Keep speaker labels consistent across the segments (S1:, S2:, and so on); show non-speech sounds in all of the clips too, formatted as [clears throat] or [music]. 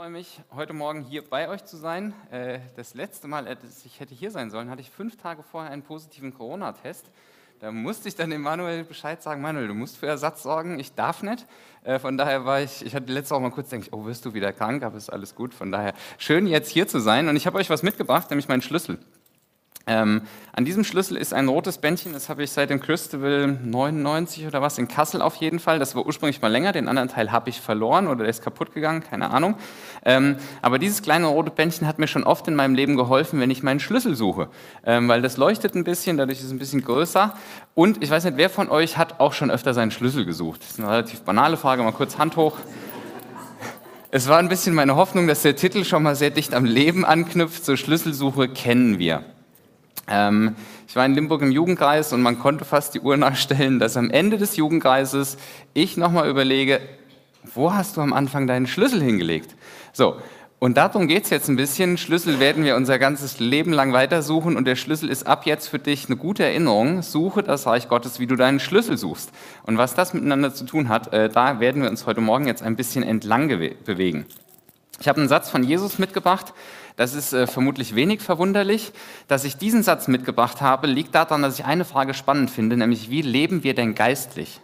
S1: freue mich, heute Morgen hier bei euch zu sein. Äh, das letzte Mal, dass ich hätte hier sein sollen, hatte ich fünf Tage vorher einen positiven Corona-Test. Da musste ich dann dem Manuel Bescheid sagen, Manuel, du musst für Ersatz sorgen, ich darf nicht. Äh, von daher war ich, ich hatte letztes auch mal kurz gedacht, oh, wirst du wieder krank, aber ist alles gut. Von daher schön jetzt hier zu sein und ich habe euch was mitgebracht, nämlich meinen Schlüssel. Ähm, an diesem Schlüssel ist ein rotes Bändchen, das habe ich seit dem Christabel 99 oder was in Kassel auf jeden Fall. Das war ursprünglich mal länger, den anderen Teil habe ich verloren oder der ist kaputt gegangen, keine Ahnung. Ähm, aber dieses kleine rote Bändchen hat mir schon oft in meinem Leben geholfen, wenn ich meinen Schlüssel suche, ähm, weil das leuchtet ein bisschen, dadurch ist es ein bisschen größer. Und ich weiß nicht, wer von euch hat auch schon öfter seinen Schlüssel gesucht? Das ist eine relativ banale Frage, mal kurz Hand hoch. Es war ein bisschen meine Hoffnung, dass der Titel schon mal sehr dicht am Leben anknüpft. Zur Schlüsselsuche kennen wir. Ähm, ich war in Limburg im Jugendkreis und man konnte fast die Uhr [laughs] nachstellen, dass am Ende des Jugendkreises ich nochmal überlege, wo hast du am Anfang deinen Schlüssel hingelegt? So, und darum geht es jetzt ein bisschen. Schlüssel werden wir unser ganzes Leben lang weitersuchen und der Schlüssel ist ab jetzt für dich eine gute Erinnerung. Suche das Reich Gottes, wie du deinen Schlüssel suchst. Und was das miteinander zu tun hat, äh, da werden wir uns heute Morgen jetzt ein bisschen entlang bewegen. Ich habe einen Satz von Jesus mitgebracht, das ist äh, vermutlich wenig verwunderlich. Dass ich diesen Satz mitgebracht habe, liegt daran, dass ich eine Frage spannend finde, nämlich wie leben wir denn geistlich?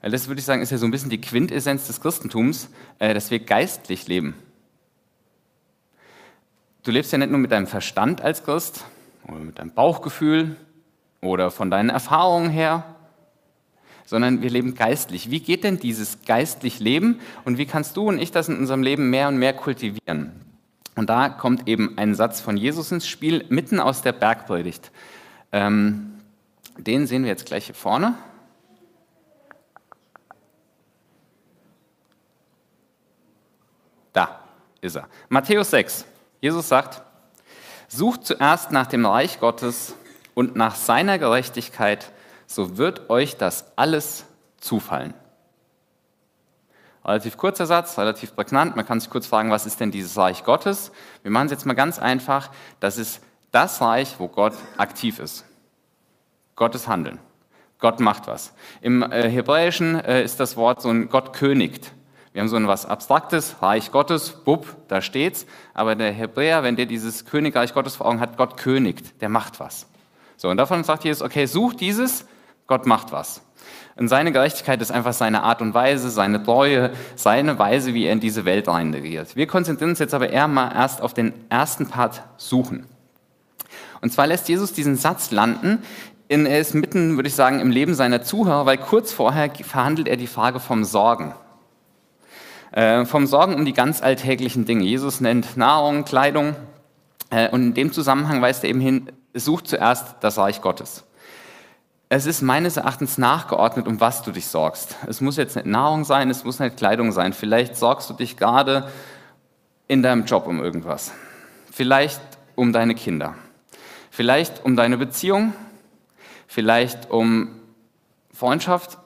S1: Weil das würde ich sagen, ist ja so ein bisschen die Quintessenz des Christentums, äh, dass wir geistlich leben. Du lebst ja nicht nur mit deinem Verstand als Christ oder mit deinem Bauchgefühl oder von deinen Erfahrungen her, sondern wir leben geistlich. Wie geht denn dieses geistlich Leben und wie kannst du und ich das in unserem Leben mehr und mehr kultivieren? Und da kommt eben ein Satz von Jesus ins Spiel, mitten aus der Bergpredigt. Ähm, den sehen wir jetzt gleich hier vorne. Da ist er. Matthäus 6. Jesus sagt, sucht zuerst nach dem Reich Gottes und nach seiner Gerechtigkeit, so wird euch das alles zufallen. Relativ kurzer Satz, relativ prägnant. Man kann sich kurz fragen, was ist denn dieses Reich Gottes? Wir machen es jetzt mal ganz einfach. Das ist das Reich, wo Gott aktiv ist. Gottes Handeln. Gott macht was. Im äh, Hebräischen äh, ist das Wort so ein Gott königt. Wir haben so ein was Abstraktes, Reich Gottes, bub, da steht's. Aber der Hebräer, wenn der dieses Königreich Gottes vor Augen hat, Gott königt, der macht was. So, und davon sagt Jesus, okay, such dieses, Gott macht was. Und seine Gerechtigkeit ist einfach seine Art und Weise, seine Treue, seine Weise, wie er in diese Welt reinregiert. Wir konzentrieren uns jetzt aber eher mal erst auf den ersten Part suchen. Und zwar lässt Jesus diesen Satz landen, in, er ist mitten, würde ich sagen, im Leben seiner Zuhörer, weil kurz vorher verhandelt er die Frage vom Sorgen. Äh, vom Sorgen um die ganz alltäglichen Dinge. Jesus nennt Nahrung, Kleidung äh, und in dem Zusammenhang weist er eben hin, sucht zuerst das Reich Gottes. Es ist meines Erachtens nachgeordnet, um was du dich sorgst. Es muss jetzt nicht Nahrung sein, es muss nicht Kleidung sein. Vielleicht sorgst du dich gerade in deinem Job um irgendwas. Vielleicht um deine Kinder. Vielleicht um deine Beziehung. Vielleicht um Freundschaft.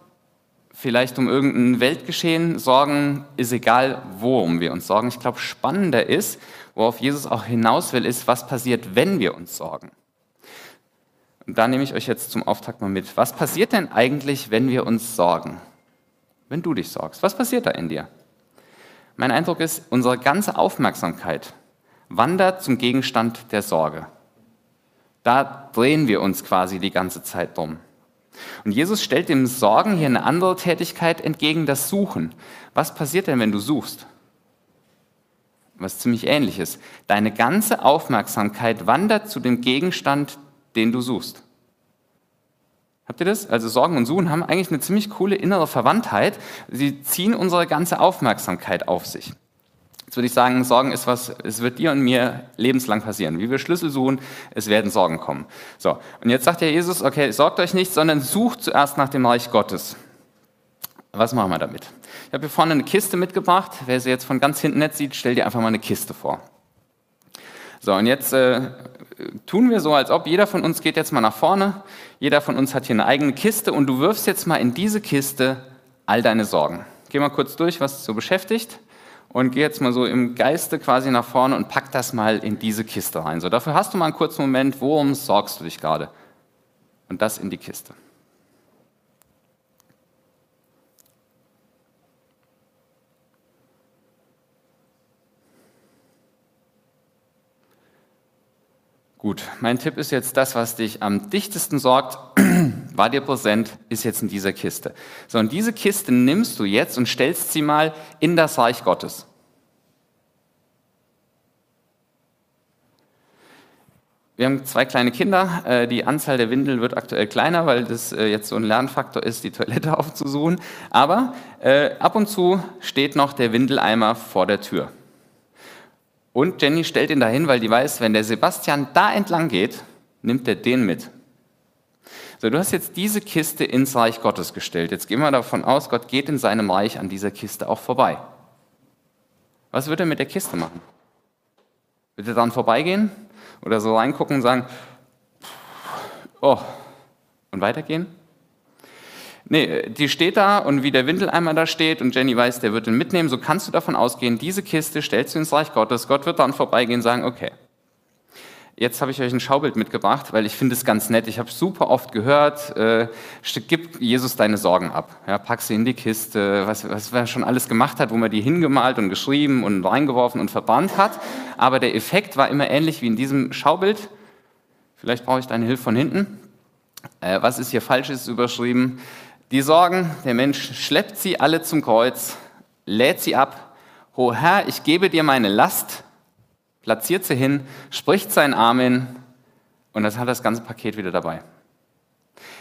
S1: Vielleicht um irgendein Weltgeschehen. Sorgen ist egal, worum wir uns sorgen. Ich glaube, spannender ist, worauf Jesus auch hinaus will, ist, was passiert, wenn wir uns sorgen. Und da nehme ich euch jetzt zum Auftakt mal mit. Was passiert denn eigentlich, wenn wir uns sorgen? Wenn du dich sorgst, was passiert da in dir? Mein Eindruck ist, unsere ganze Aufmerksamkeit wandert zum Gegenstand der Sorge. Da drehen wir uns quasi die ganze Zeit drum. Und Jesus stellt dem Sorgen hier eine andere Tätigkeit entgegen, das Suchen. Was passiert denn, wenn du suchst? Was ziemlich ähnliches. Deine ganze Aufmerksamkeit wandert zu dem Gegenstand den du suchst. Habt ihr das? Also Sorgen und Suchen haben eigentlich eine ziemlich coole innere Verwandtheit. Sie ziehen unsere ganze Aufmerksamkeit auf sich. Jetzt würde ich sagen, Sorgen ist was, es wird dir und mir lebenslang passieren. Wie wir Schlüssel suchen, es werden Sorgen kommen. So, und jetzt sagt ja Jesus, okay, sorgt euch nicht, sondern sucht zuerst nach dem Reich Gottes. Was machen wir damit? Ich habe hier vorne eine Kiste mitgebracht. Wer sie jetzt von ganz hinten nicht sieht, stell dir einfach mal eine Kiste vor. So, und jetzt äh, tun wir so, als ob jeder von uns geht jetzt mal nach vorne, jeder von uns hat hier eine eigene Kiste und du wirfst jetzt mal in diese Kiste all deine Sorgen. Geh mal kurz durch, was dich so beschäftigt und geh jetzt mal so im Geiste quasi nach vorne und pack das mal in diese Kiste rein. So, dafür hast du mal einen kurzen Moment, worum sorgst du dich gerade? Und das in die Kiste. Gut, mein Tipp ist jetzt das, was dich am dichtesten sorgt, [clears throat] war dir präsent, ist jetzt in dieser Kiste. So, und diese Kiste nimmst du jetzt und stellst sie mal in das Reich Gottes. Wir haben zwei kleine Kinder. Äh, die Anzahl der Windeln wird aktuell kleiner, weil das äh, jetzt so ein Lernfaktor ist, die Toilette [laughs] aufzusuchen. Aber äh, ab und zu steht noch der Windeleimer vor der Tür. Und Jenny stellt ihn dahin, weil die weiß, wenn der Sebastian da entlang geht, nimmt er den mit. So, du hast jetzt diese Kiste ins Reich Gottes gestellt. Jetzt gehen wir davon aus, Gott geht in seinem Reich an dieser Kiste auch vorbei. Was wird er mit der Kiste machen? Wird er dann vorbeigehen? oder so reingucken und sagen, oh, und weitergehen? Nee, die steht da und wie der Windeleimer da steht und Jenny weiß, der wird ihn mitnehmen, so kannst du davon ausgehen, diese Kiste stellst du ins Reich Gottes, Gott wird dann vorbeigehen und sagen, okay, Jetzt habe ich euch ein Schaubild mitgebracht, weil ich finde es ganz nett. Ich habe super oft gehört, äh, gib Jesus deine Sorgen ab. Ja, pack sie in die Kiste, was, was er schon alles gemacht hat, wo man die hingemalt und geschrieben und reingeworfen und verbrannt hat. Aber der Effekt war immer ähnlich wie in diesem Schaubild. Vielleicht brauche ich deine Hilfe von hinten. Äh, was ist hier falsch, ist überschrieben. Die Sorgen, der Mensch schleppt sie alle zum Kreuz, lädt sie ab. O Herr, ich gebe dir meine Last, platziert sie hin, spricht sein Amen und das hat das ganze Paket wieder dabei.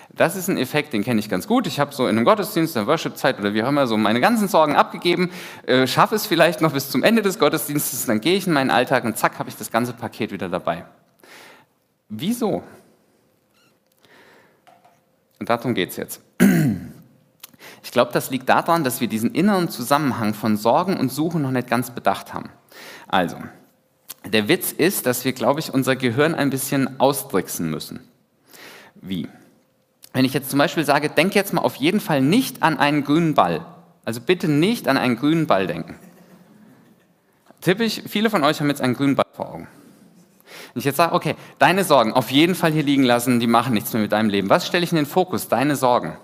S1: Das ist ein Effekt, den kenne ich ganz gut. Ich habe so in einem Gottesdienst, in der Worship-Zeit oder wie auch immer so meine ganzen Sorgen abgegeben, äh, schaffe es vielleicht noch bis zum Ende des Gottesdienstes, dann gehe ich in meinen Alltag und zack, habe ich das ganze Paket wieder dabei. Wieso? Und darum geht es jetzt. Ich glaube, das liegt daran, dass wir diesen inneren Zusammenhang von Sorgen und Suchen noch nicht ganz bedacht haben. Also, der Witz ist, dass wir, glaube ich, unser Gehirn ein bisschen austricksen müssen. Wie? Wenn ich jetzt zum Beispiel sage, denk jetzt mal auf jeden Fall nicht an einen grünen Ball. Also bitte nicht an einen grünen Ball denken. Typisch, viele von euch haben jetzt einen grünen Ball vor Augen. Wenn ich jetzt sage, okay, deine Sorgen auf jeden Fall hier liegen lassen, die machen nichts mehr mit deinem Leben. Was stelle ich in den Fokus? Deine Sorgen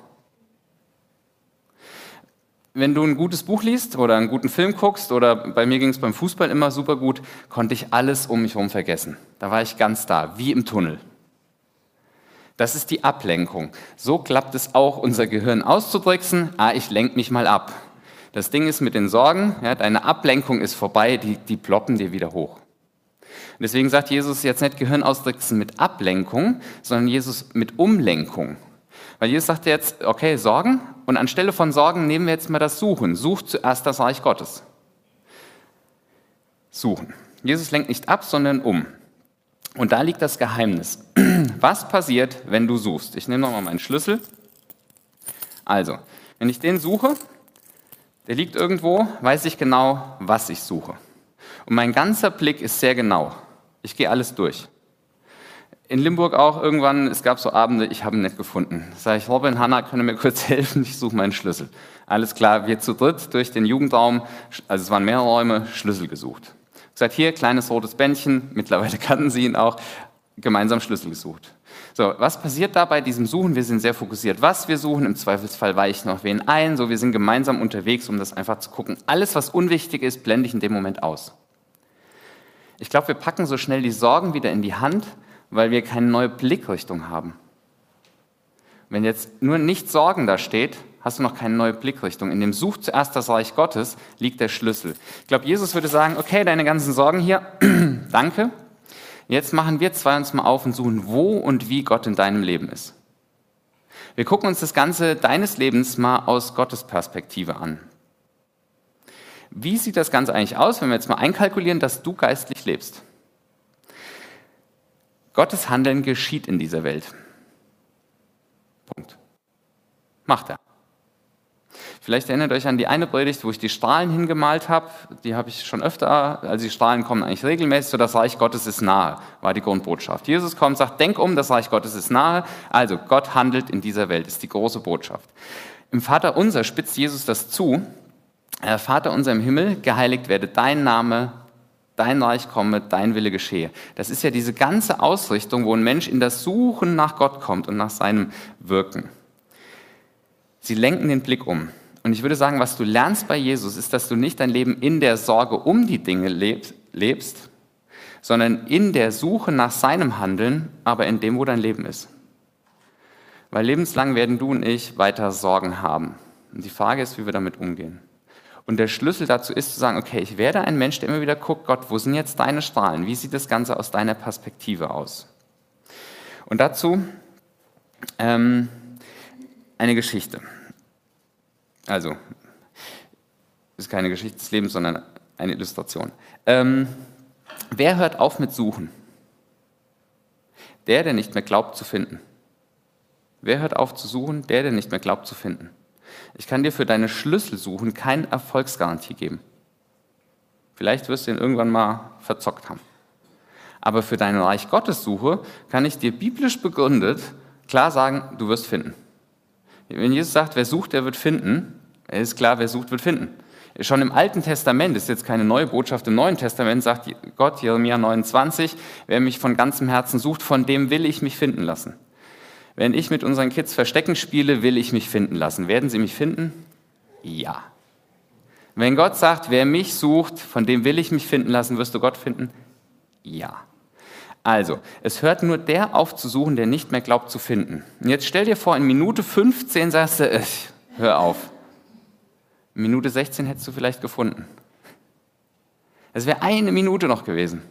S1: wenn du ein gutes Buch liest oder einen guten Film guckst, oder bei mir ging es beim Fußball immer super gut, konnte ich alles um mich herum vergessen. Da war ich ganz da, wie im Tunnel. Das ist die Ablenkung. So klappt es auch, unser Gehirn auszudrücken. Ah, ich lenke mich mal ab. Das Ding ist mit den Sorgen, ja, deine Ablenkung ist vorbei, die, die ploppen dir wieder hoch. Und deswegen sagt Jesus jetzt nicht Gehirn ausdrücken mit Ablenkung, sondern Jesus mit Umlenkung. Weil Jesus sagt jetzt, okay, Sorgen, und anstelle von Sorgen nehmen wir jetzt mal das Suchen. Sucht zuerst das Reich Gottes. Suchen. Jesus lenkt nicht ab, sondern um. Und da liegt das Geheimnis. [clears throat] Was passiert, wenn du suchst? Ich nehme nochmal meinen Schlüssel. Also, wenn ich den suche, der liegt irgendwo, weiß ich genau, was ich suche. Und mein ganzer Blick ist sehr genau. Ich gehe alles durch in Limburg auch irgendwann, es gab so Abende, ich habe ihn nicht gefunden. Sag ich, Robin, Hanna, können mir kurz [laughs] helfen? Ich suche meinen Schlüssel. Alles klar, wir zu dritt durch den Jugendraum, also es waren mehrere Räume, Schlüssel gesucht. Seit hier, kleines rotes Bändchen, [laughs] mittlerweile kannten sie ihn auch, gemeinsam Schlüssel gesucht. So, was passiert da bei diesem Suchen? Wir sind sehr fokussiert, was wir suchen. Im Zweifelsfall weiche noch wen ein. So, wir sind gemeinsam unterwegs, um das einfach zu gucken. Alles, was unwichtig ist, blende ich in dem Moment aus. Ich glaube, wir packen so schnell die Sorgen wieder in die Hand, weil wir keine neue Blickrichtung haben. Wenn jetzt nur nicht Sorgen da steht, hast du noch keine neue Blickrichtung. In dem Such zuerst das Reich Gottes liegt der Schlüssel. Ich glaube, Jesus würde sagen, okay, deine ganzen Sorgen hier, [clears throat] danke. Jetzt machen wir zwei uns mal auf und suchen, wo und wie Gott in deinem Leben ist. Wir gucken uns das Ganze deines Lebens mal aus Gottes Perspektive an. Wie sieht das Ganze eigentlich aus, wenn wir jetzt mal einkalkulieren, dass du geistlich lebst? Gottes Handeln geschieht in dieser Welt. Punkt. Macht er. Vielleicht erinnert euch an die eine Predigt, wo ich die Strahlen hingemalt habe. Die habe ich schon öfter, also die Strahlen kommen eigentlich regelmäßig, so das Reich Gottes ist nahe, war die Grundbotschaft. Jesus kommt, sagt, denk um, das Reich Gottes ist nahe. Also Gott handelt in dieser Welt, ist die große Botschaft. Im Vater unser spitzt Jesus das zu. Vater unser im Himmel, geheiligt werde dein Name, dein Reich komme, dein Wille geschehe. Das ist ja diese ganze Ausrichtung, wo ein Mensch in das Suchen nach Gott kommt und nach seinem Wirken. Sie lenken den Blick um. Und ich würde sagen, was du lernst bei Jesus, ist, dass du nicht dein Leben in der Sorge um die Dinge lebst, sondern in der Suche nach seinem Handeln, aber in dem, wo dein Leben ist. Weil lebenslang werden du und ich weiter Sorgen haben. Und die Frage ist, wie wir damit umgehen. Und der Schlüssel dazu ist zu sagen, okay, ich werde ein Mensch, der immer wieder guckt, Gott, wo sind jetzt deine Strahlen? Wie sieht das Ganze aus deiner Perspektive aus? Und dazu ähm, eine Geschichte. Also, ist keine Geschichte des Lebens, sondern eine Illustration. Ähm, wer hört auf mit Suchen? Der, der nicht mehr glaubt zu finden. Wer hört auf zu suchen? Der, der nicht mehr glaubt zu finden. Ich kann dir für deine Schlüssel suchen keine Erfolgsgarantie geben. Vielleicht wirst du ihn irgendwann mal verzockt haben. Aber für deine Reich Gottes Suche kann ich dir biblisch begründet klar sagen, du wirst finden. Wenn Jesus sagt, wer sucht, der wird finden, ist klar, wer sucht, wird finden. Schon im Alten Testament, ist jetzt keine neue Botschaft, im Neuen Testament sagt Gott, Jeremia 29, wer mich von ganzem Herzen sucht, von dem will ich mich finden lassen. Wenn ich mit unseren Kids Verstecken spiele, will ich mich finden lassen. Werden sie mich finden? Ja. Wenn Gott sagt, wer mich sucht, von dem will ich mich finden lassen, wirst du Gott finden? Ja. Also, es hört nur der auf zu suchen, der nicht mehr glaubt zu finden. Und jetzt stell dir vor, in Minute 15 sagst du, äh, hör auf. In Minute 16 hättest du vielleicht gefunden. Es wäre eine Minute noch gewesen.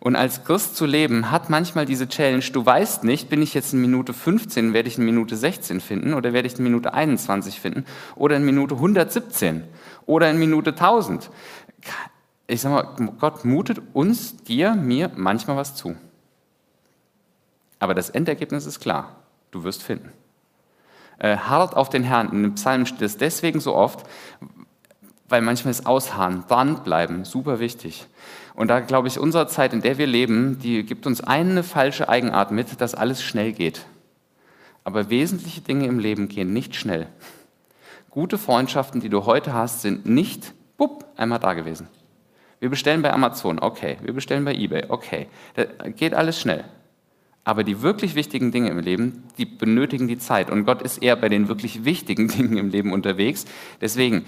S1: Und als Christ zu leben hat manchmal diese Challenge, du weißt nicht, bin ich jetzt in Minute 15, werde ich in Minute 16 finden oder werde ich in Minute 21 finden oder in Minute 117 oder in Minute 1000. Ich sage mal, Gott mutet uns, dir, mir manchmal was zu. Aber das Endergebnis ist klar, du wirst finden. Äh, hart auf den Herrn, in dem Psalm steht es deswegen so oft, weil manchmal ist Ausharren, dranbleiben, super wichtig. Und da glaube ich, unsere Zeit, in der wir leben, die gibt uns eine falsche Eigenart mit, dass alles schnell geht. Aber wesentliche Dinge im Leben gehen nicht schnell. Gute Freundschaften, die du heute hast, sind nicht, bupp, einmal da gewesen. Wir bestellen bei Amazon, okay. Wir bestellen bei eBay, okay. Da geht alles schnell. Aber die wirklich wichtigen Dinge im Leben, die benötigen die Zeit. Und Gott ist eher bei den wirklich wichtigen [laughs] Dingen im Leben unterwegs. Deswegen,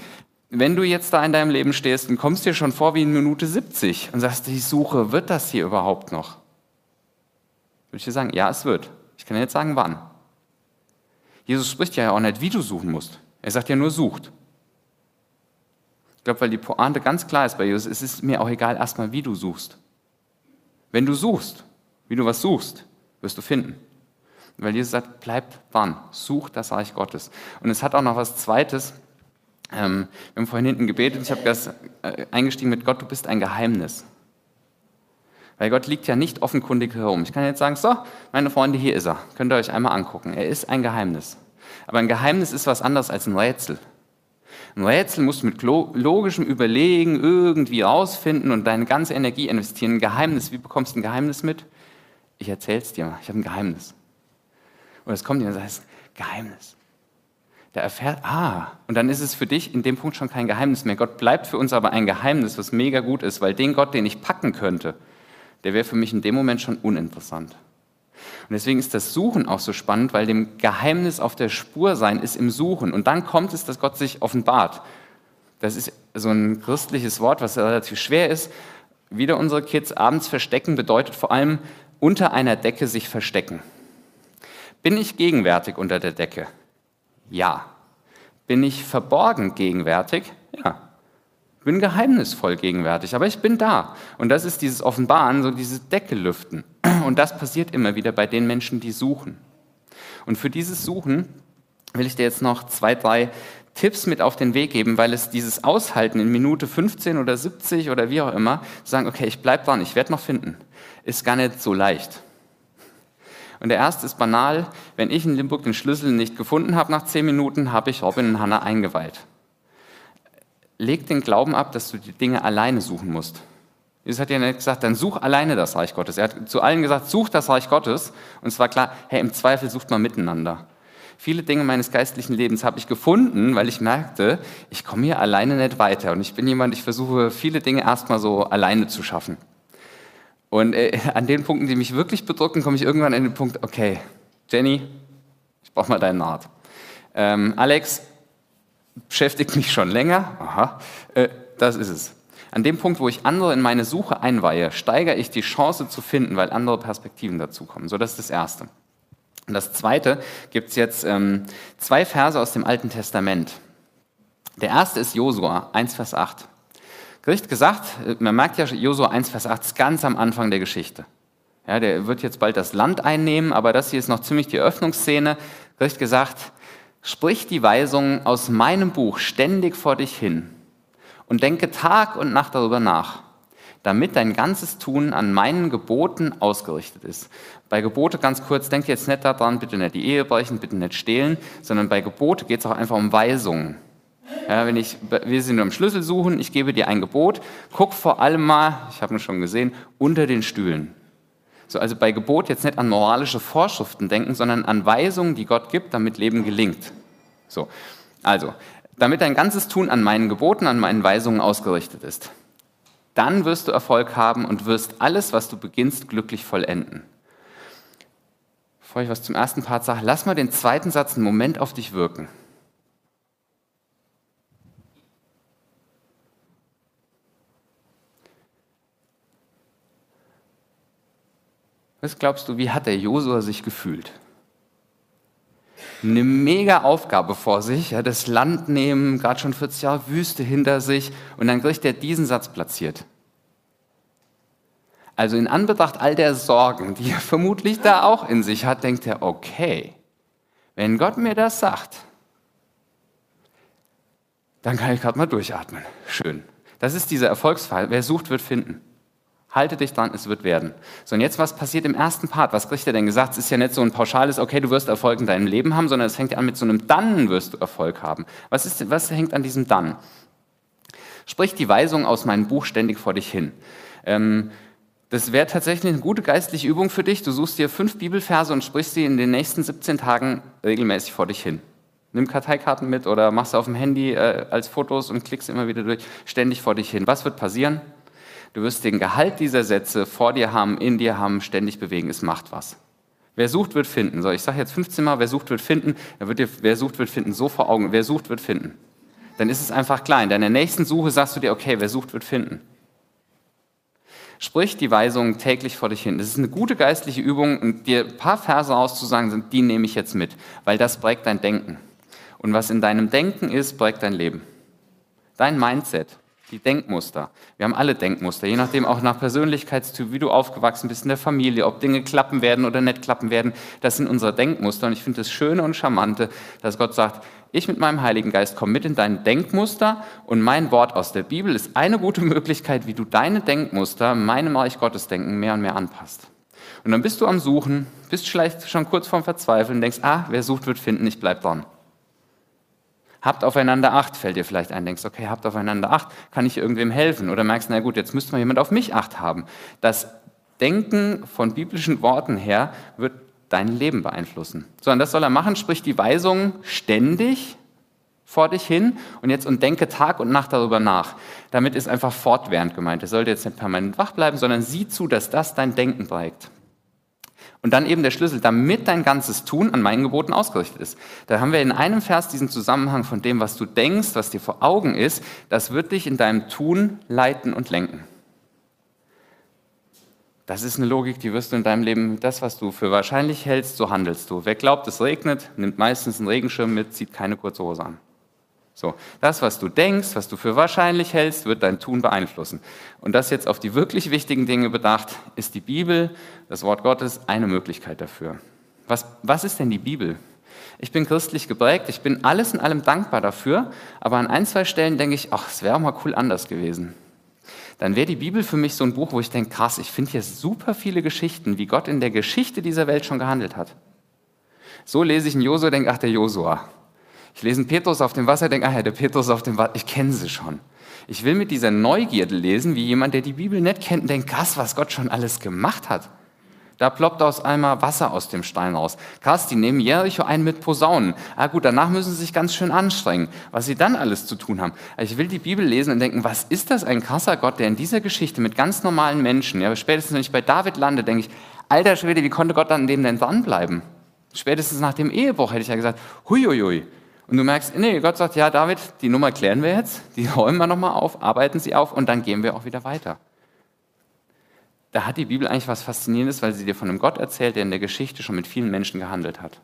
S1: wenn du jetzt da in deinem Leben stehst und kommst dir schon vor wie in Minute 70 und sagst, ich suche, wird das hier überhaupt noch? Würde ich dir sagen, ja, es wird. Ich kann dir jetzt sagen, wann. Jesus spricht ja auch nicht, wie du suchen musst. Er sagt ja nur, sucht. Ich glaube, weil die Pointe ganz klar ist bei Jesus, es ist mir auch egal erstmal, wie du suchst. Wenn du suchst, wie du was suchst, wirst du finden. Weil Jesus sagt, bleib dran, such das Reich Gottes. Und es hat auch noch was Zweites, ähm, wir haben vorhin hinten gebetet, ich habe das äh, eingestiegen mit Gott, du bist ein Geheimnis. Weil Gott liegt ja nicht offenkundig herum. Ich kann jetzt sagen, so, meine Freunde, hier ist er. Könnt ihr euch einmal angucken. Er ist ein Geheimnis. Aber ein Geheimnis ist was anderes als ein Rätsel. Ein Rätsel musst du mit logischem Überlegen irgendwie rausfinden und deine ganze Energie investieren. Ein Geheimnis, wie bekommst du ein Geheimnis mit? Ich erzähl's dir mal, ich habe ein Geheimnis. Und es kommt dir und sagt, Geheimnis der erfährt, ah, und dann ist es für dich in dem Punkt schon kein Geheimnis mehr. Gott bleibt für uns aber ein Geheimnis, was mega gut ist, weil den Gott, den ich packen könnte, der wäre für mich in dem Moment schon uninteressant. Und deswegen ist das Suchen auch so spannend, weil dem Geheimnis auf der Spur sein ist im Suchen. Und dann kommt es, dass Gott sich offenbart. Das ist so ein christliches Wort, was relativ schwer ist. Wieder unsere Kids abends verstecken bedeutet vor allem unter einer Decke sich verstecken. Bin ich gegenwärtig unter der Decke? Ja. Bin ich verborgen gegenwärtig? Ja. Bin geheimnisvoll gegenwärtig, aber ich bin da. Und das ist dieses Offenbaren, so dieses Decke lüften. [clears throat] Und das passiert immer wieder bei den Menschen, die suchen. Und für dieses Suchen will ich dir jetzt noch zwei, drei Tipps mit auf den Weg geben, weil es dieses Aushalten in Minute 15 oder 70 oder wie auch immer, zu sagen, okay, ich bleib dran, ich werde noch finden, ist gar nicht so leicht. Und der erste ist banal. Wenn ich in Limburg den Schlüssel nicht gefunden habe nach zehn Minuten, habe ich Robin und Hannah eingeweiht. Leg den Glauben ab, dass du die Dinge alleine suchen musst. Jesus hat ja nicht gesagt, dann such alleine das Reich Gottes. Er hat zu allen gesagt, such das Reich Gottes. Und es war klar, hey, im Zweifel sucht man miteinander. Viele Dinge meines geistlichen Lebens habe ich gefunden, weil ich merkte, ich komme hier alleine nicht weiter. Und ich bin jemand, ich versuche viele Dinge erstmal so alleine zu schaffen. Und äh, [laughs] an den Punkten, die mich wirklich bedrücken, komme ich irgendwann an den Punkt, okay, Jenny, ich brauche mal deinen Rat. Ähm, Alex beschäftigt mich schon länger, aha, äh, das ist es. An dem Punkt, wo ich andere in meine Suche einweihe, steigere ich die Chance zu finden, weil andere Perspektiven dazukommen. So, das ist das Erste. Und das Zweite gibt es jetzt ähm, zwei Verse aus dem Alten Testament. Der erste ist Josua 1, Vers 8. Gericht gesagt, man merkt ja, Josua 1, Vers 8 ist ganz am Anfang der Geschichte. Ja, der wird jetzt bald das Land einnehmen, aber das hier ist noch ziemlich die Öffnungsszene. Gericht gesagt, sprich die Weisungen aus meinem Buch ständig vor dich hin und denke Tag und Nacht darüber nach, damit dein ganzes Tun an meinen Geboten ausgerichtet ist. Bei Gebote ganz kurz, denkt jetzt nicht daran, bitte nicht die Ehe brechen, bitte nicht stehlen, sondern bei Gebote geht es auch einfach um Weisungen. Ja, wenn ich, wir sind nur im Schlüssel suchen, ich gebe dir ein Gebot, guck vor allem mal, ich habe es schon gesehen, unter den Stühlen. So, also bei Gebot jetzt nicht an moralische Vorschriften denken, sondern an Weisungen, die Gott gibt, damit Leben gelingt. So, also, damit dein ganzes Tun an meinen Geboten, an meinen Weisungen ausgerichtet ist. Dann wirst du Erfolg haben und wirst alles, was du beginnst, glücklich vollenden. Bevor ich was zum ersten Part sage, lass mal den zweiten Satz einen Moment auf dich wirken. Was glaubst du, wie hat der Josua sich gefühlt? Eine mega Aufgabe vor sich, ja, das Land nehmen, gerade schon 40 Jahre Wüste hinter sich und dann kriegt er diesen Satz platziert. Also in Anbetracht all der Sorgen, die er vermutlich da auch in sich hat, denkt er, okay, wenn Gott mir das sagt, dann kann ich gerade mal durchatmen. Schön. Das ist dieser Erfolgsfall. Wer sucht, wird finden. Halte dich dran, es wird werden. So, und jetzt, was passiert im ersten Part? Was kriegt er denn gesagt? Es ist ja nicht so ein pauschales, okay, du wirst Erfolg in deinem Leben haben, sondern es fängt an mit so einem Dann wirst du Erfolg haben. Was, ist, was hängt an diesem Dann? Sprich die Weisung aus meinem Buch ständig vor dich hin. Ähm, das wäre tatsächlich eine gute geistliche Übung für dich. Du suchst dir fünf Bibelverse und sprichst sie in den nächsten 17 Tagen regelmäßig vor dich hin. Nimm Karteikarten mit oder machst auf dem Handy äh, als Fotos und klickst immer wieder durch, ständig vor dich hin. Was wird passieren? Du wirst den Gehalt dieser Sätze vor dir haben, in dir haben, ständig bewegen. Es macht was. Wer sucht, wird finden. So, ich sage jetzt 15 Mal, wer sucht, wird finden. Dann wird dir, wer sucht, wird finden, so vor Augen. Wer sucht, wird finden. Dann ist es einfach klar. In deiner nächsten Suche sagst du dir, okay, wer sucht, wird finden. Sprich die Weisungen täglich vor dich hin. Das ist eine gute geistliche Übung dir ein paar Verse auszusagen, die nehme ich jetzt mit, weil das prägt dein Denken. Und was in deinem Denken ist, prägt dein Leben. Dein Mindset die Denkmuster. Wir haben alle Denkmuster, je nachdem auch nach Persönlichkeitstyp, wie du aufgewachsen bist in der Familie, ob Dinge klappen werden oder nicht klappen werden. Das sind unsere Denkmuster. Und ich finde das Schöne und Charmante, dass Gott sagt, ich mit meinem Heiligen Geist komme mit in dein Denkmuster und mein Wort aus der Bibel ist eine gute Möglichkeit, wie du deine Denkmuster meinem Reich Gottes Denken mehr und mehr anpasst. Und dann bist du am Suchen, bist vielleicht schon kurz vorm Verzweifeln, denkst, ah, wer sucht, wird finden, ich bleib dran. Habt aufeinander Acht, fällt dir vielleicht ein, denkst, okay, habt aufeinander Acht, kann ich irgendwem helfen? Oder merkst, na gut, jetzt müsste mal jemand auf mich Acht haben. Das Denken von biblischen Worten her wird dein Leben beeinflussen. So, und das soll er machen, sprich die Weisung ständig vor dich hin und jetzt und denke Tag und Nacht darüber nach. Damit ist einfach fortwährend gemeint. Es sollte jetzt nicht permanent wach bleiben, sondern sieh zu, dass das dein Denken prägt. Und dann eben der Schlüssel, damit dein ganzes Tun an meinen Geboten ausgerichtet ist. Da haben wir in einem Vers diesen Zusammenhang von dem, was du denkst, was dir vor Augen ist, das wird dich in deinem Tun leiten und lenken. Das ist eine Logik, die wirst du in deinem Leben, das, was du für wahrscheinlich hältst, so handelst du. Wer glaubt, es regnet, nimmt meistens einen Regenschirm mit, zieht keine kurze Hose an. So, das, was du denkst, was du für wahrscheinlich hältst, wird dein Tun beeinflussen. Und das jetzt auf die wirklich wichtigen Dinge bedacht, ist die Bibel, das Wort Gottes, eine Möglichkeit dafür. Was, was ist denn die Bibel? Ich bin christlich geprägt, ich bin alles in allem dankbar dafür, aber an ein, zwei Stellen denke ich, ach, es wäre mal cool anders gewesen. Dann wäre die Bibel für mich so ein Buch, wo ich denke, krass, ich finde hier super viele Geschichten, wie Gott in der Geschichte dieser Welt schon gehandelt hat. So lese ich in Josua, denke, ach, der Josua. Ich lese Petrus auf dem Wasser, denke, ah ja, der Petrus auf dem Wasser, ich kenne sie schon. Ich will mit dieser Neugierde lesen, wie jemand, der die Bibel nicht kennt, denkt, krass, was Gott schon alles gemacht hat. Da ploppt aus einmal Wasser aus dem Stein raus. Krass, die nehmen Jericho ein mit Posaunen. Ah gut, danach müssen sie sich ganz schön anstrengen, was sie dann alles zu tun haben. Ich will die Bibel lesen und denken, was ist das ein krasser Gott, der in dieser Geschichte mit ganz normalen Menschen, ja, spätestens wenn ich bei David lande, denke ich, alter Schwede, wie konnte Gott an dem denn dranbleiben? Spätestens nach dem Ehebruch hätte ich ja gesagt, huiuiui, Und du merkst, nee, Gott sagt, ja, David, die Nummer klären wir jetzt, die [laughs] räumen wir nochmal auf, arbeiten sie auf und dann gehen wir auch wieder weiter. Da hat die Bibel eigentlich was Faszinierendes, weil sie dir von einem Gott erzählt, der in der Geschichte schon mit vielen Menschen gehandelt hat.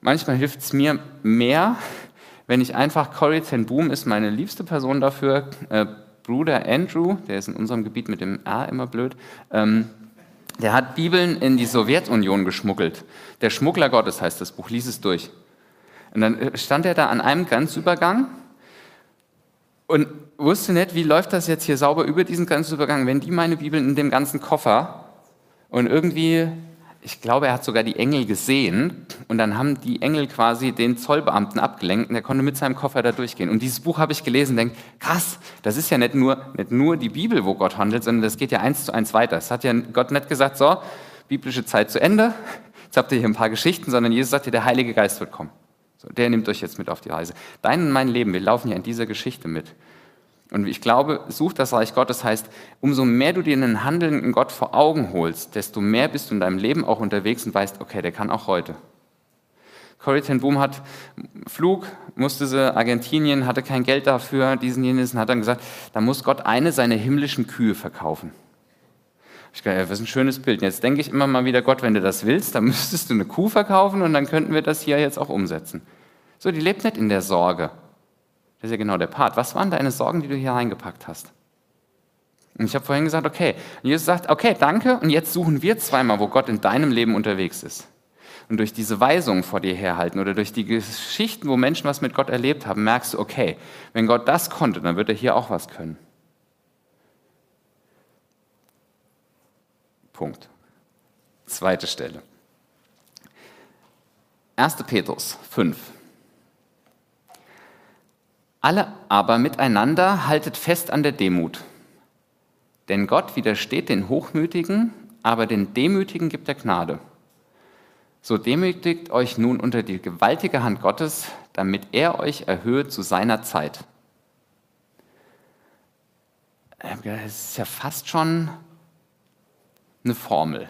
S1: Manchmal hilft es mir mehr, wenn ich einfach, Corrie ten Boom ist meine liebste Person dafür, äh, Bruder Andrew, der ist in unserem Gebiet mit dem R immer blöd, ähm, der hat Bibeln in die Sowjetunion geschmuggelt. Der Schmuggler Gottes heißt das Buch, lies es durch. Und dann stand er da an einem Grenzübergang und wusste nicht, wie läuft das jetzt hier sauber über diesen Grenzübergang, wenn die meine Bibeln in dem ganzen Koffer und irgendwie ich glaube, er hat sogar die Engel gesehen und dann haben die Engel quasi den Zollbeamten abgelenkt und er konnte mit seinem Koffer da durchgehen. Und dieses Buch habe ich gelesen und denke, krass, das ist ja nicht nur, nicht nur die Bibel, wo Gott handelt, sondern das geht ja eins zu eins weiter. Es hat ja Gott nicht gesagt, so, biblische Zeit zu Ende, jetzt habt ihr hier ein paar Geschichten, sondern Jesus sagt dir, der Heilige Geist wird kommen. So, der nimmt euch jetzt mit auf die Reise. Dein und mein Leben, wir laufen ja in dieser Geschichte mit. Und ich glaube, such das Reich Gottes heißt, umso mehr du dir einen handelnden Gott vor Augen holst, desto mehr bist du in deinem Leben auch unterwegs und weißt, okay, der kann auch heute. Corrie ten Boom hat Flug, musste sie, Argentinien, hatte kein Geld dafür, diesen jenes, und hat dann gesagt, da muss Gott eine seiner himmlischen Kühe verkaufen. Ich dachte, ja, das ist ein schönes Bild. Jetzt denke ich immer mal wieder, Gott, wenn du das willst, dann [laughs] müsstest du eine Kuh verkaufen und dann könnten wir das hier jetzt auch umsetzen. So, die lebt nicht in der Sorge. Das ist ja genau der Part. Was waren deine Sorgen, die du hier reingepackt hast? Und ich habe vorhin gesagt, okay. Und Jesus sagt, okay, danke. Und jetzt suchen wir zweimal, wo Gott in deinem Leben unterwegs ist. Und durch diese Weisungen vor dir herhalten oder durch die Geschichten, wo Menschen was mit Gott erlebt haben, merkst du, okay, wenn Gott das konnte, dann wird er hier auch was können. Punkt. Zweite Stelle. 1. Petrus 5. Alle aber miteinander haltet fest an der Demut. Denn Gott widersteht den Hochmütigen, aber den Demütigen gibt er Gnade. So demütigt euch nun unter die gewaltige Hand Gottes, damit er euch erhöht zu seiner Zeit. Es ist ja fast schon eine Formel.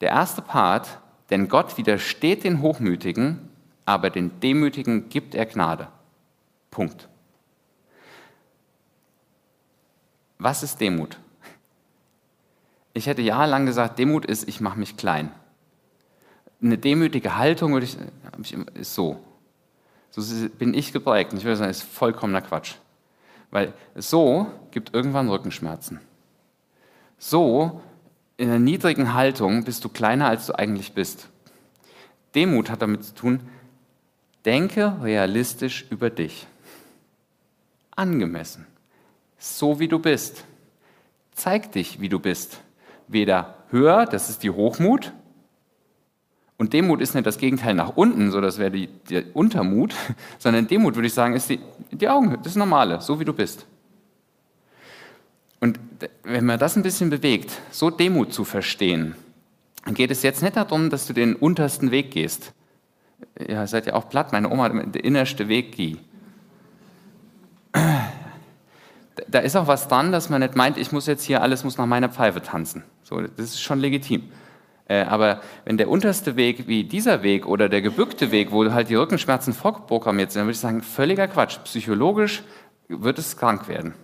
S1: Der erste Part, denn Gott widersteht den Hochmütigen, aber den Demütigen gibt er Gnade. Punkt. Was ist Demut? Ich hätte jahrelang gesagt, Demut ist, ich mache mich klein. Eine demütige Haltung würde ich, ist so. So bin ich geprägt. Und ich würde sagen, ist vollkommener Quatsch. Weil so gibt irgendwann Rückenschmerzen. So, in einer niedrigen Haltung bist du kleiner, als du eigentlich bist. Demut hat damit zu tun, denke realistisch über dich angemessen. So wie du bist. Zeig dich, wie du bist. Weder höher, das ist die Hochmut, und Demut ist nicht das Gegenteil nach unten, so das wäre der Untermut, [laughs] sondern Demut, würde ich sagen, ist die, die Augenhöhe, das Normale, so wie du bist. Und wenn man das ein bisschen bewegt, so Demut zu verstehen, dann geht es jetzt nicht darum, dass du den untersten Weg gehst. Ja, seid ja auch platt, meine Oma hat den innersten Weg gehen da ist auch was dran, dass man nicht meint, ich muss jetzt hier alles muss nach meiner Pfeife tanzen. So, das ist schon legitim. Äh, aber wenn der unterste Weg wie dieser Weg oder der gebückte Weg, wo halt die Rückenschmerzen vorprogrammiert sind, dann würde ich sagen, völliger Quatsch. Psychologisch wird es krank werden.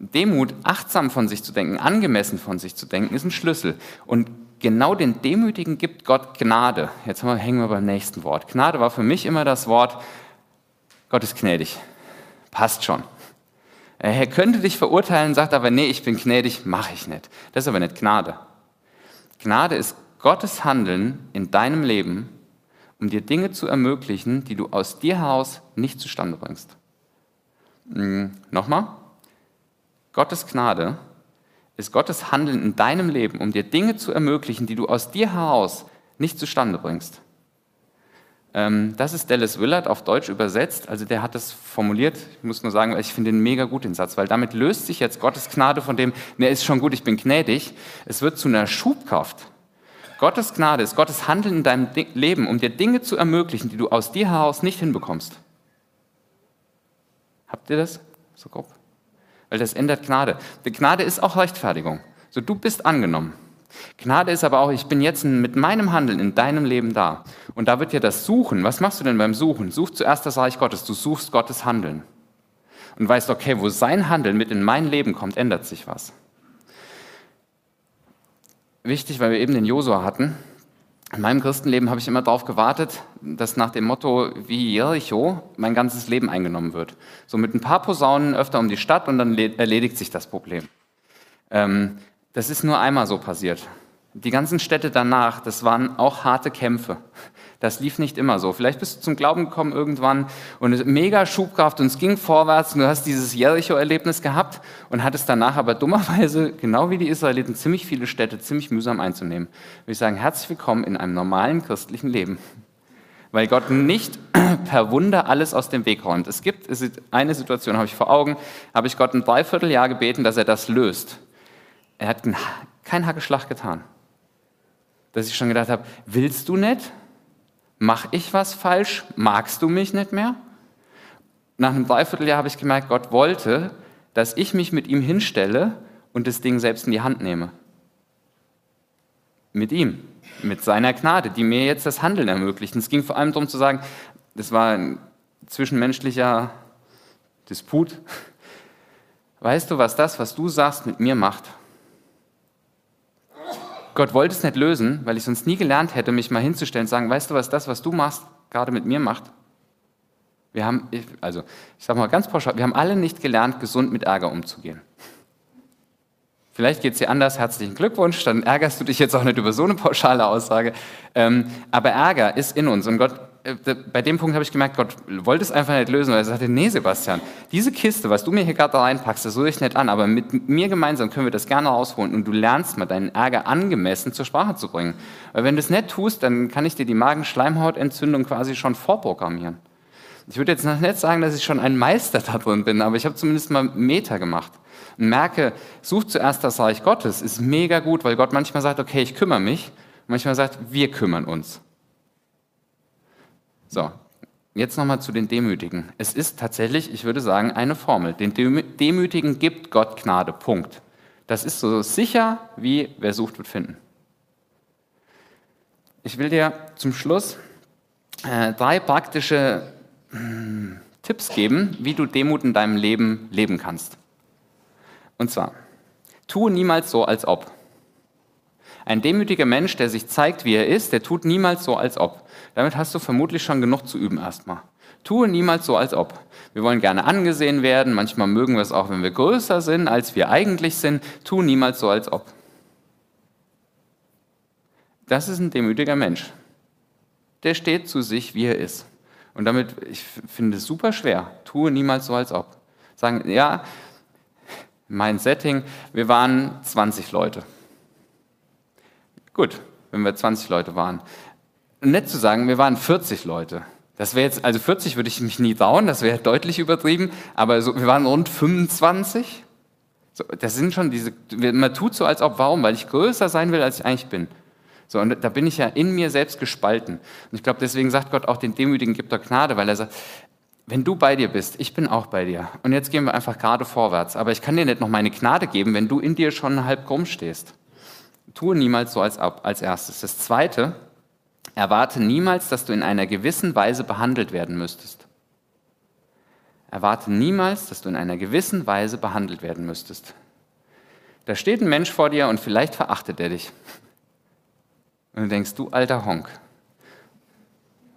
S1: Demut, achtsam von sich zu denken, angemessen von sich zu denken, ist ein Schlüssel. Und genau den Demütigen gibt Gott Gnade. Jetzt hängen wir beim nächsten Wort. Gnade war für mich immer das Wort, Gott ist gnädig. Passt schon. Er könnte dich verurteilen, sagt aber, nee, ich bin gnädig, mache ich nicht. Das ist aber nicht Gnade. Gnade ist Gottes Handeln in deinem Leben, um dir Dinge zu ermöglichen, die du aus dir heraus nicht zustande bringst. Hm, Nochmal. Gottes Gnade ist Gottes Handeln in deinem Leben, um dir Dinge zu ermöglichen, die du aus dir heraus nicht zustande bringst. Ähm, das ist Dallas Willard auf Deutsch übersetzt. Also der hat das formuliert. Ich muss nur sagen, ich finde den mega gut, den Satz, weil damit löst sich jetzt Gottes Gnade von dem, mir ist schon gut, ich bin gnädig. Es wird zu einer Schubkraft. Gottes Gnade ist Gottes Handeln in deinem Leben, um dir Dinge zu ermöglichen, die du aus dir heraus nicht hinbekommst. Habt ihr das so grob? Weil das ändert Gnade. Gnade ist auch Rechtfertigung. So, du bist angenommen. Gnade ist aber auch, ich bin jetzt mit meinem Handeln in deinem Leben da. Und da wird ja das Suchen. Was machst du denn beim Suchen? Such zuerst das Reich Gottes. Du suchst Gottes Handeln. Und weißt, okay, wo sein Handeln mit in mein Leben kommt, ändert sich was. Wichtig, weil wir eben den Josua hatten. In meinem Christenleben habe ich immer darauf gewartet, dass nach dem Motto wie Jericho mein ganzes Leben eingenommen wird. So mit ein paar Posaunen öfter um die Stadt und dann erledigt sich das Problem. Ähm, das ist nur einmal so passiert. Die ganzen Städte danach, das waren auch harte Kämpfe. Das lief nicht immer so. Vielleicht bist du zum Glauben gekommen irgendwann und mega Schubkraft und es ging vorwärts und du hast dieses Jericho-Erlebnis gehabt und hattest danach aber dummerweise, genau wie die Israeliten, ziemlich viele Städte ziemlich mühsam einzunehmen. Würde ich sagen, herzlich willkommen in einem normalen christlichen Leben. Weil Gott nicht [clears throat] per Wunder alles aus dem Weg räumt. Es gibt eine Situation, habe ich vor Augen, habe ich Gott ein Dreivierteljahr gebeten, dass er das löst. Er hat keinen Hackeschlag getan. Dass ich schon gedacht habe, willst du nicht? Mach ich was falsch? Magst du mich nicht mehr? Nach einem Dreivierteljahr habe ich gemerkt, Gott wollte, dass ich mich mit ihm hinstelle und das Ding selbst in die Hand nehme. Mit ihm, mit seiner Gnade, die mir jetzt das Handeln ermöglicht. Und es ging vor allem darum zu sagen, das war ein zwischenmenschlicher Disput. Weißt du, was das, was du sagst, mit mir macht? Gott wollte es nicht lösen, weil ich sonst nie gelernt hätte, mich mal hinzustellen und sagen, weißt du, was das, was du machst, gerade mit mir macht? Wir haben, also ich sage mal ganz pauschal, wir haben alle nicht gelernt, gesund mit Ärger umzugehen. Vielleicht geht es dir anders, herzlichen Glückwunsch, dann ärgerst du dich jetzt auch nicht über so eine pauschale Aussage. Ähm, aber Ärger ist in uns und Gott bei dem Punkt habe ich gemerkt, Gott wollte es einfach nicht lösen, weil er sagte, nee Sebastian, diese Kiste, was du mir hier gerade reinpackst, das rühre ich nicht an, aber mit mir gemeinsam können wir das gerne rausholen und du lernst mal deinen Ärger angemessen zur Sprache zu bringen. Weil wenn du es nicht tust, dann kann ich dir die Magenschleimhautentzündung quasi schon vorprogrammieren. Ich würde jetzt nicht sagen, dass ich schon ein Meister da drin bin, aber ich habe zumindest mal Meter gemacht. Und merke, such zuerst das Reich Gottes, ist mega gut, weil Gott manchmal sagt, okay, ich kümmere mich, manchmal sagt, wir kümmern uns. So, jetzt nochmal zu den Demütigen. Es ist tatsächlich, ich würde sagen, eine Formel. Den Demütigen gibt Gott Gnade. Punkt. Das ist so sicher wie wer sucht, wird finden. Ich will dir zum Schluss äh, drei praktische äh, Tipps geben, wie du Demut in deinem Leben leben kannst. Und zwar, tue niemals so, als ob. Ein demütiger Mensch, der sich zeigt, wie er ist, der tut niemals so, als ob. Damit hast du vermutlich schon genug zu üben erstmal. Tue niemals so, als ob. Wir wollen gerne angesehen werden, manchmal mögen wir es auch, wenn wir größer sind, als wir eigentlich sind. Tu niemals so, als ob. Das ist ein demütiger Mensch. Der steht zu sich, wie er ist. Und damit, ich finde es super schwer. Tue niemals so, als ob. Sagen, ja, mein Setting, wir waren 20 Leute. Gut, wenn wir 20 Leute waren nett zu sagen, wir waren 40 Leute. Das wäre jetzt, also 40 würde ich mich nie trauen, das wäre deutlich übertrieben, aber so, wir waren rund 25. So, das sind schon diese, man tut so, als ob, warum? Weil ich größer sein will, als ich eigentlich bin. So, und da bin ich ja in mir selbst gespalten. Und ich glaube, deswegen sagt Gott auch den Demütigen gibt er Gnade, weil er sagt, wenn du bei dir bist, ich bin auch bei dir. Und jetzt gehen wir einfach gerade vorwärts. Aber ich kann dir nicht noch meine Gnade geben, wenn du in dir schon halb krumm stehst. Tue niemals so als, als erstes. Das Zweite, Erwarte niemals, dass du in einer gewissen Weise behandelt werden müsstest. Erwarte niemals, dass du in einer gewissen Weise behandelt werden müsstest. Da steht ein Mensch vor dir und vielleicht verachtet er dich. Und du denkst, du alter Honk.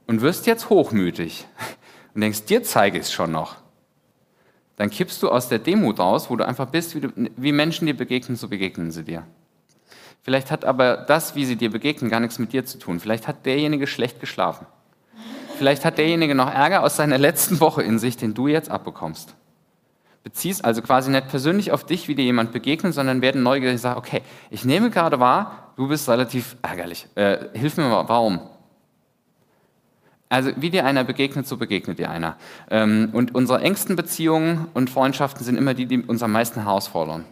S1: Und wirst jetzt hochmütig und denkst, dir zeige ich es schon noch. Dann kippst du aus der Demut raus, wo du einfach bist, wie, du, wie Menschen dir begegnen, so begegnen sie dir. Vielleicht hat aber das, wie sie dir begegnen, gar nichts mit dir zu tun. Vielleicht hat derjenige schlecht geschlafen. Vielleicht hat derjenige noch Ärger aus seiner letzten Woche in sich, den du jetzt abbekommst. Beziehst also quasi nicht persönlich auf dich, wie dir jemand begegnet, sondern werden neugierig und sagen, okay, ich nehme gerade wahr, du bist relativ ärgerlich. Äh, hilf mir mal, warum? Also wie dir einer begegnet, so begegnet dir einer. Ähm, und unsere engsten Beziehungen und Freundschaften sind immer die, die uns am meisten herausfordern.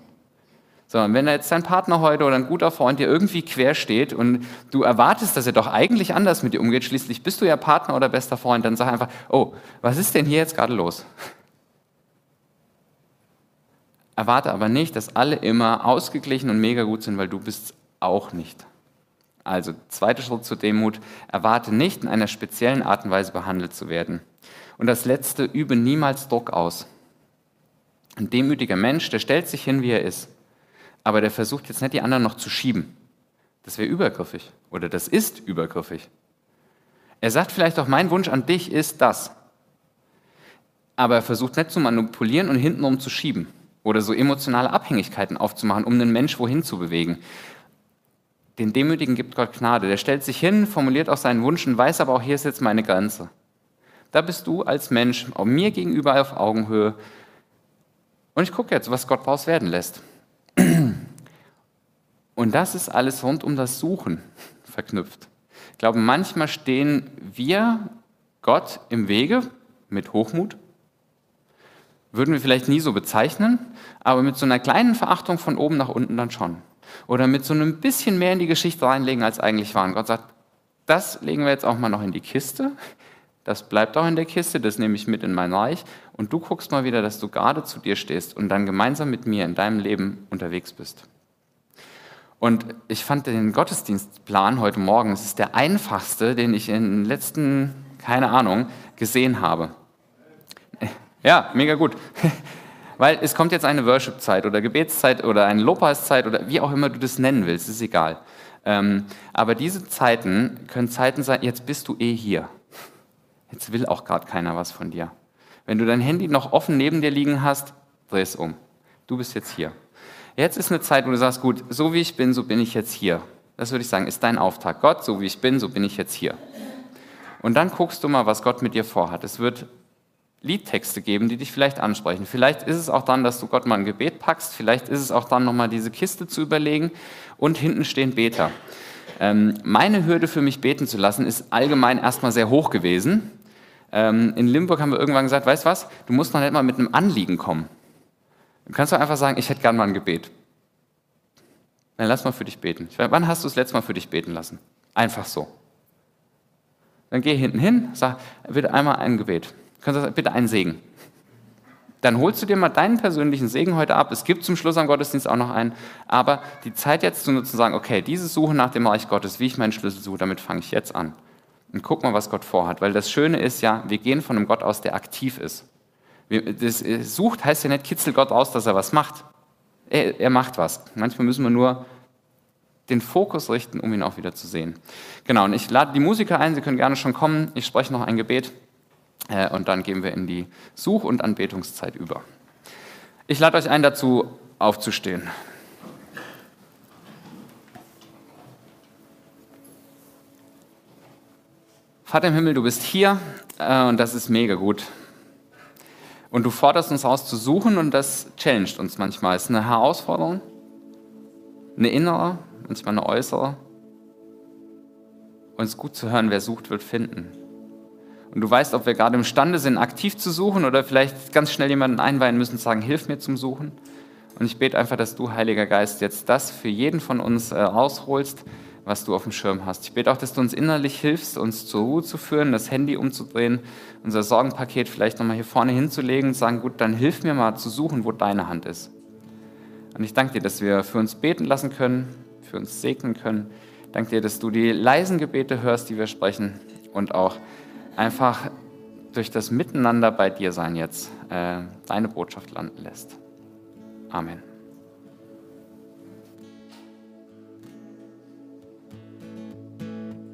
S1: Sondern wenn jetzt dein Partner heute oder ein guter Freund dir irgendwie quer steht und du erwartest, dass er doch eigentlich anders mit dir umgeht, schließlich bist du ja Partner oder bester Freund, dann sag einfach, oh, was ist denn hier jetzt gerade los? Erwarte aber nicht, dass alle immer ausgeglichen und mega gut sind, weil du bist auch nicht. Also, zweiter Schritt zur Demut, erwarte nicht, in einer speziellen Art und Weise behandelt zu werden. Und das letzte, übe niemals Druck aus. Ein demütiger Mensch, der stellt sich hin, wie er ist, aber der versucht jetzt nicht, die anderen noch zu schieben. Das wäre übergriffig oder das ist übergriffig. Er sagt vielleicht auch, mein Wunsch an dich ist das. Aber er versucht nicht zu manipulieren und hintenrum zu schieben oder so emotionale Abhängigkeiten aufzumachen, um den Mensch wohin zu bewegen. Den Demütigen gibt Gott Gnade. Der stellt sich hin, formuliert auch seinen Wunsch und weiß aber auch, hier ist jetzt meine Grenze. Da bist du als Mensch auch mir gegenüber auf Augenhöhe. Und ich gucke jetzt, was Gott daraus werden lässt. [clears throat] Und das ist alles rund um das Suchen verknüpft. Ich glaube, manchmal stehen wir Gott im Wege mit Hochmut. Würden wir vielleicht nie so bezeichnen, aber mit so einer kleinen Verachtung von oben nach unten dann schon. Oder mit so einem bisschen mehr in die Geschichte reinlegen, als eigentlich war. Und Gott sagt, das legen wir jetzt auch mal noch in die Kiste. Das bleibt auch in der Kiste, das nehme ich mit in mein Reich. Und du guckst mal wieder, dass du gerade zu dir stehst und dann gemeinsam mit mir in deinem Leben unterwegs bist. Und ich fand den Gottesdienstplan heute Morgen, es ist der einfachste, den ich in den letzten, keine Ahnung, gesehen habe. Ja, mega gut. [laughs] Weil es kommt jetzt eine Worship-Zeit oder Gebetszeit oder eine Lobpreiszeit oder wie auch immer du das nennen willst, ist egal. Ähm, aber diese Zeiten können Zeiten sein, jetzt bist du eh hier. Jetzt will auch gerade keiner was von dir. Wenn du dein Handy noch offen neben dir liegen hast, dreh es um. Du bist jetzt hier. Jetzt ist eine Zeit, wo du sagst, gut, so wie ich bin, so bin ich jetzt hier. Das würde ich sagen, ist dein Auftrag. Gott, so wie ich bin, so bin ich jetzt hier. Und dann guckst du mal, was Gott mit dir vorhat. Es wird Liedtexte geben, die dich vielleicht ansprechen. Vielleicht ist es auch dann, dass du Gott mal ein Gebet packst. Vielleicht ist es auch dann, nochmal diese Kiste zu überlegen. Und hinten stehen Beter. Ähm, meine Hürde für mich beten zu lassen, ist allgemein erstmal sehr hoch gewesen. Ähm, in Limburg haben wir irgendwann gesagt, weißt du was, du musst noch nicht mal mit einem Anliegen kommen. Du kannst doch einfach sagen, ich hätte gern mal ein Gebet. Dann lass mal für dich beten. Wann hast du das letzte Mal für dich beten lassen? Einfach so. Dann geh hinten hin, sag bitte einmal ein Gebet. Kannst du bitte einen Segen. Dann holst du dir mal deinen persönlichen Segen heute ab. Es gibt zum Schluss am Gottesdienst auch noch einen. Aber die Zeit jetzt zu nutzen, zu sagen, okay, diese Suche nach dem Reich Gottes, wie ich meinen Schlüssel suche, damit fange ich jetzt an. Und guck mal, was Gott vorhat. Weil das Schöne ist ja, wir gehen von einem Gott aus, der aktiv ist. Das äh, sucht heißt ja nicht, kitzelt Gott aus, dass er was macht. Er, er macht was. Manchmal müssen wir nur den Fokus richten, um ihn auch wieder zu sehen. Genau, und ich lade die Musiker ein, sie können gerne schon kommen. Ich spreche noch ein Gebet äh, und dann gehen wir in die Such- und Anbetungszeit über. Ich lade euch ein, dazu aufzustehen. Vater im Himmel, du bist hier äh, und das ist mega gut. Und du forderst uns aus zu suchen und das challenged uns manchmal. Es ist eine Herausforderung, eine innere, manchmal eine äußere. Und es ist gut zu hören, wer sucht, wird finden. Und du weißt, ob wir gerade imstande sind, aktiv zu suchen oder vielleicht ganz schnell jemanden einweihen müssen und sagen, hilf mir zum Suchen. Und ich bete einfach, dass du, Heiliger Geist, jetzt das für jeden von uns äh, rausholst, was du auf dem Schirm hast. Ich bete auch, dass du uns innerlich hilfst, uns zur Ruhe zu führen, das Handy umzudrehen, unser Sorgenpaket vielleicht nochmal hier vorne hinzulegen und sagen, gut, dann hilf mir mal zu suchen, wo deine Hand ist. Und ich danke dir, dass wir für uns beten lassen können, für uns segnen können. Ich danke dir, dass du die leisen Gebete hörst, die wir sprechen und auch einfach durch das Miteinander bei dir sein jetzt äh, deine Botschaft landen lässt. Amen.